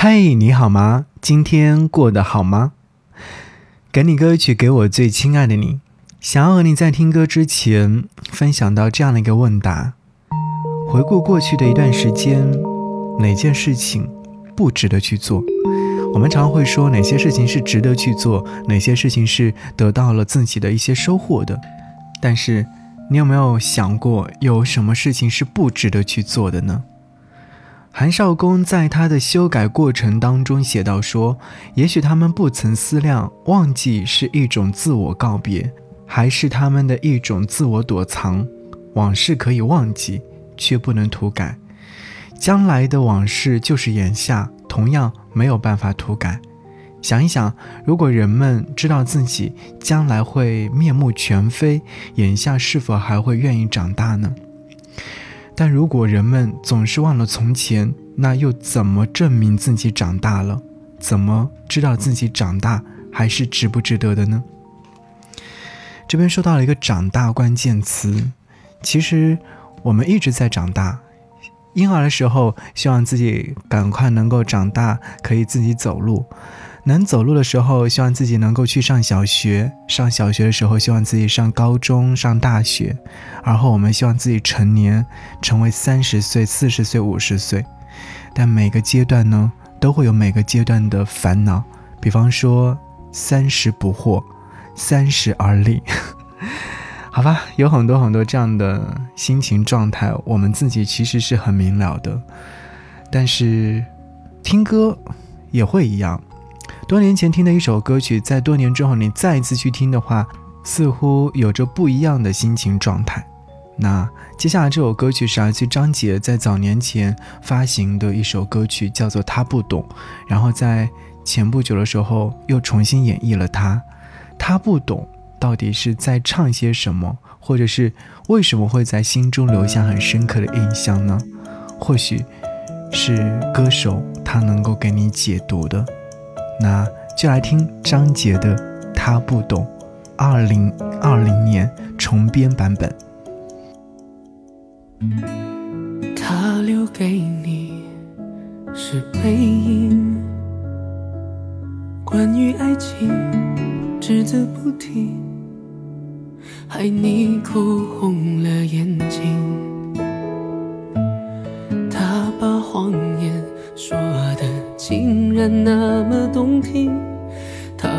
嗨，你好吗？今天过得好吗？给你歌曲，给我最亲爱的你。想要和你在听歌之前分享到这样的一个问答：回顾过去的一段时间，哪件事情不值得去做？我们常会说哪些事情是值得去做，哪些事情是得到了自己的一些收获的。但是，你有没有想过，有什么事情是不值得去做的呢？韩少功在他的修改过程当中写到说：“也许他们不曾思量，忘记是一种自我告别，还是他们的一种自我躲藏。往事可以忘记，却不能涂改。将来的往事就是眼下，同样没有办法涂改。想一想，如果人们知道自己将来会面目全非，眼下是否还会愿意长大呢？”但如果人们总是忘了从前，那又怎么证明自己长大了？怎么知道自己长大还是值不值得的呢？这边说到了一个“长大”关键词，其实我们一直在长大。婴儿的时候，希望自己赶快能够长大，可以自己走路。能走路的时候，希望自己能够去上小学；上小学的时候，希望自己上高中、上大学。而后，我们希望自己成年，成为三十岁、四十岁、五十岁。但每个阶段呢，都会有每个阶段的烦恼。比方说，三十不惑，三十而立。好吧，有很多很多这样的心情状态，我们自己其实是很明了的。但是，听歌也会一样。多年前听的一首歌曲，在多年之后你再一次去听的话，似乎有着不一样的心情状态。那接下来这首歌曲是来自张杰在早年前发行的一首歌曲，叫做《他不懂》，然后在前不久的时候又重新演绎了它。他不懂到底是在唱些什么，或者是为什么会在心中留下很深刻的印象呢？或许是歌手他能够给你解读的。那就来听张杰的《他不懂》，二零二零年重编版本。他留给你是背影，关于爱情只字不提，害你哭红了眼睛。他把谎言说的。竟然那么，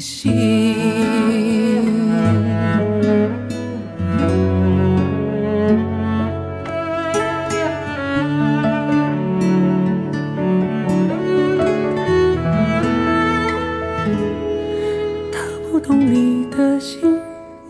你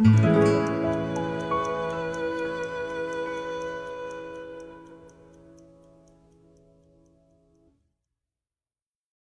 Bye.